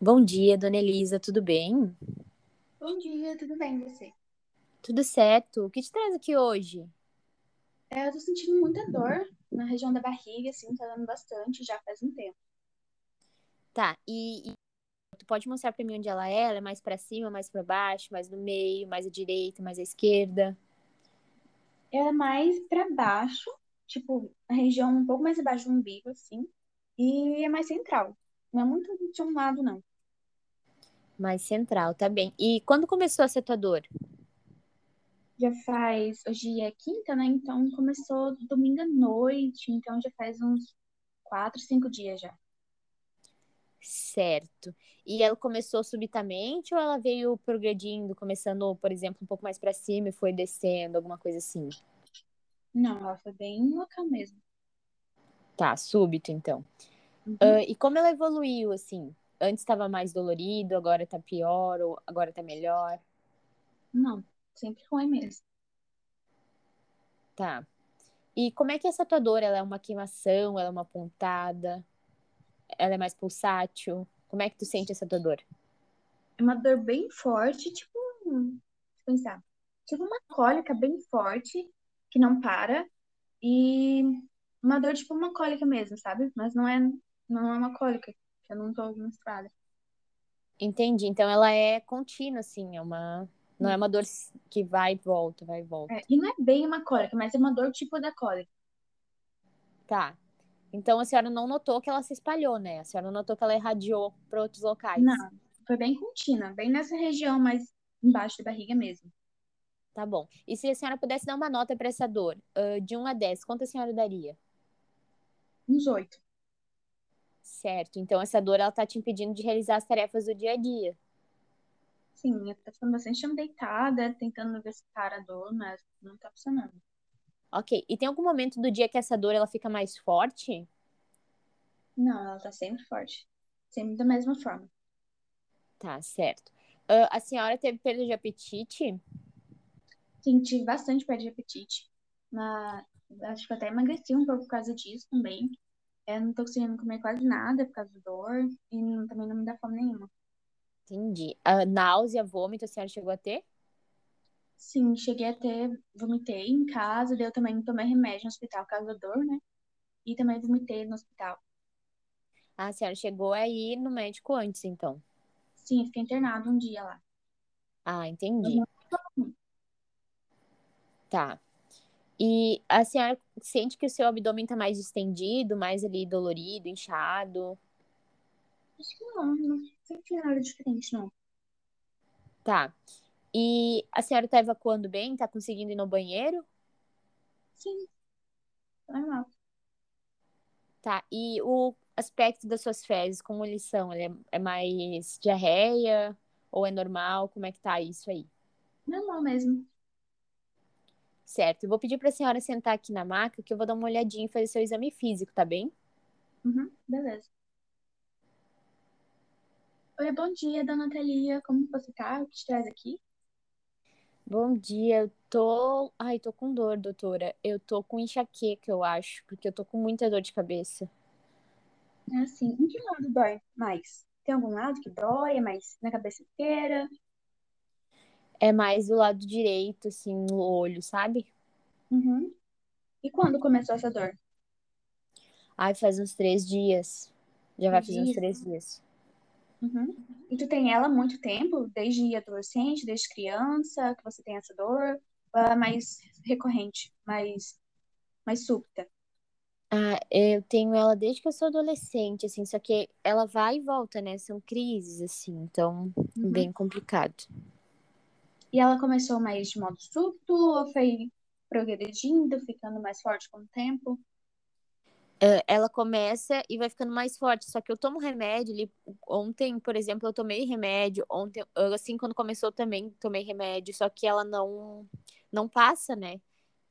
Bom dia, dona Elisa, tudo bem? Bom dia, tudo bem você? Tudo certo. O que te traz aqui hoje? É, eu tô sentindo muita dor na região da barriga, assim, tá dando bastante já faz um tempo. Tá, e, e tu pode mostrar pra mim onde ela é? Ela é mais pra cima, mais pra baixo, mais no meio, mais à direita, mais à esquerda? Ela é mais pra baixo, tipo, a região um pouco mais abaixo do umbigo, assim, e é mais central. Não é muito de um lado, não. Mais central, tá bem. E quando começou a ser tua dor? Já faz, hoje é quinta, né? Então começou domingo à noite, então já faz uns quatro, cinco dias já. Certo. E ela começou subitamente ou ela veio progredindo, começando, por exemplo, um pouco mais pra cima e foi descendo, alguma coisa assim? Não, ela foi bem local mesmo. Tá, súbito então. Uhum. Ah, e como ela evoluiu, assim? Antes estava mais dolorido, agora tá pior, ou agora tá melhor? Não, sempre ruim mesmo. Tá. E como é que é essa tua dor? Ela é uma queimação? Ela é uma pontada? Ela é mais pulsátil? Como é que tu sente essa tua dor? É uma dor bem forte, tipo, deixa eu pensar, tipo uma cólica bem forte, que não para, e uma dor tipo uma cólica mesmo, sabe? Mas não é, não é uma cólica, que eu não tô menstruada. Entendi. Então ela é contínua, assim, é uma. Não é uma dor que vai e volta, vai e volta. É, e não é bem uma cólica, mas é uma dor tipo da cólica. Tá. Então a senhora não notou que ela se espalhou, né? A senhora notou que ela irradiou para outros locais. Não, foi bem contínua, bem nessa região mais embaixo da barriga mesmo. Tá bom. E se a senhora pudesse dar uma nota para essa dor, ah, de 1 a 10, quanto a senhora daria? Uns oito. Certo. Então essa dor ela tá te impedindo de realizar as tarefas do dia a dia. Sim, eu tô ficando bastante tempo deitada, tentando para a dor, mas não tá funcionando. Ok. E tem algum momento do dia que essa dor ela fica mais forte? Não, ela tá sempre forte. Sempre da mesma forma. Tá, certo. Ah, a senhora teve perda de apetite? Senti bastante perda de apetite. Mas acho que eu até emagreci um pouco por causa disso também. Eu não tô conseguindo comer quase nada por causa da dor. E não- também não me dá fome nenhuma. Entendi. A náusea, vômito, a senhora chegou a ter? Sim, cheguei a ter, vomitei em casa, daí eu também tomei remédio no hospital por causa da dor, né? E também vomitei no hospital. Ah, a senhora chegou aí no médico antes, então. Sim, eu fiquei internado um dia lá. Ah, entendi. Uhum. Tá. E a senhora sente que o seu abdômen tá mais distendido, mais ali dolorido, inchado? Acho que não, não senti nada diferente, não. Tá. E a senhora tá evacuando bem? Tá conseguindo ir no banheiro? Sim, normal. Tá. E o aspecto das suas fezes, como eles são? Ele é, é mais diarreia ou é normal? Como é que tá isso aí? Normal mesmo. Certo. Eu vou pedir pra senhora sentar aqui na maca que eu vou dar uma olhadinha e fazer seu exame físico, tá bem? Uhum, beleza. Oi, bom dia, dona Thalia. Como você tá? O que te traz aqui? Bom dia, eu tô. Ai, tô com dor, doutora. Eu tô com enxaqueca, eu acho, porque eu tô com muita dor de cabeça. É assim, em que lado dói mais? Tem algum lado que dói? É mais na cabeça inteira? É mais do lado direito, assim, no olho, sabe? Uhum. E quando começou essa dor? Ai, faz uns três dias. Já vai fazer uns três dias. Uhum. E tu tem ela há muito tempo? Desde adolescente, desde criança, que você tem essa dor? Ou ela é mais recorrente, mais, mais súbita? Ah, eu tenho ela desde que eu sou adolescente, assim, só que ela vai e volta, né? São crises, assim, então, Uhum. bem complicado. E ela começou mais de modo súbito ou foi progredindo, ficando mais forte com o tempo? É, ela começa e vai ficando mais forte. Só que eu tomo remédio. Ontem, por exemplo, eu tomei remédio. Ontem, assim, quando começou também tomei remédio. Só que ela não não passa, né?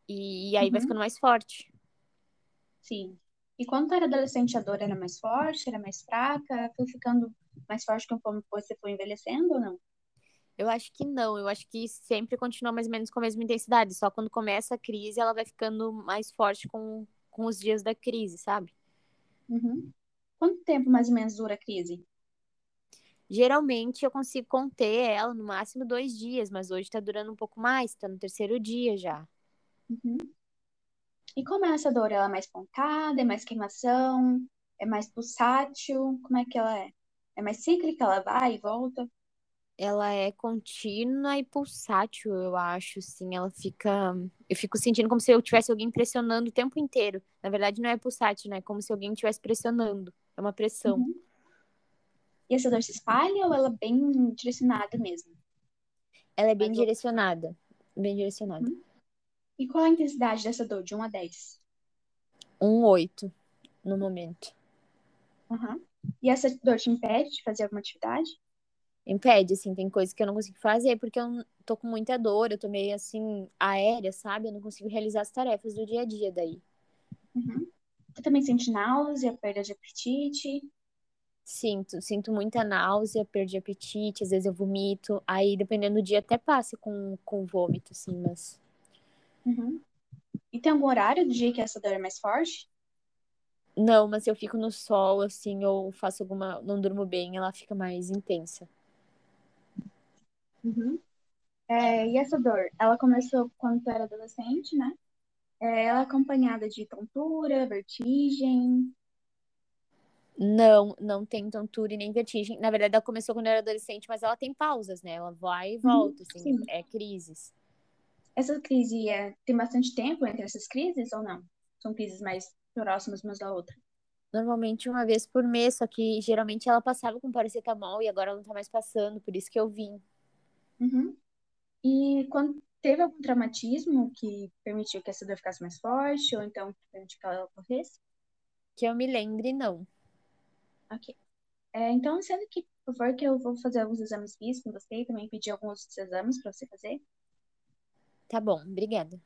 E, e aí vai Uhum. ficando mais forte. Sim. E quando tu era adolescente, a dor era mais forte, era mais fraca? Foi ficando mais forte conforme você foi envelhecendo ou não? Eu acho que não. Eu acho que sempre continua mais ou menos com a mesma intensidade. Só quando começa a crise, ela vai ficando mais forte com, com os dias da crise, sabe? Uhum. Quanto tempo mais ou menos dura a crise? Geralmente eu consigo conter ela no máximo dois dias, mas hoje tá durando um pouco mais, tá no terceiro dia já. Uhum. E como é essa dor? Ela é mais pontada, é mais queimação, é mais pulsátil? Como é que ela é? É mais cíclica, ela vai e volta? Ela é contínua e pulsátil, eu acho, sim. Ela fica. Eu fico sentindo como se eu tivesse alguém pressionando o tempo inteiro. Na verdade, não é pulsátil, né? É como se alguém estivesse pressionando. É uma pressão. Uhum. E essa dor se espalha ou ela é bem direcionada mesmo? Ela é bem Mas direcionada. Bem direcionada. Uhum. E qual a intensidade dessa dor, de 1 a 10? Um 8 no momento. Uhum. E essa dor te impede de fazer alguma atividade? Impede, assim, tem coisas que eu não consigo fazer porque eu tô com muita dor, eu tô meio assim, aérea, sabe? Eu não consigo realizar as tarefas do dia a dia daí. Uhum. Tu também sente náusea, perda de apetite? Sinto, sinto muita náusea, perda de apetite, às vezes eu vomito, aí dependendo do dia até passa com, com vômito, assim, mas. Uhum. E tem algum horário do dia que essa dor é mais forte? Não, mas se eu fico no sol, assim, ou faço alguma. não durmo bem, ela fica mais intensa. Uhum. É, e essa dor, ela começou quando tu era adolescente, né? É, ela é acompanhada de tontura, vertigem. Não, não tem tontura e nem vertigem. Na verdade, ela começou quando eu era adolescente, mas ela tem pausas, né? Ela vai e uhum, volta, uhum, assim, sim. é crises. Essa crise é, tem bastante tempo entre essas crises ou não? São crises mais próximas umas da outra? Normalmente uma vez por mês, só que geralmente ela passava com paracetamol e agora não tá mais passando, por isso que eu vim. Uhum. E quando teve algum traumatismo que permitiu que essa dor ficasse mais forte, ou então permitiu que ela ocorresse? Que eu me lembre, não. Ok. É, então, sendo que, por favor, que eu vou fazer alguns exames físicos com você e também pedir alguns outros exames para você fazer. Tá bom, obrigada.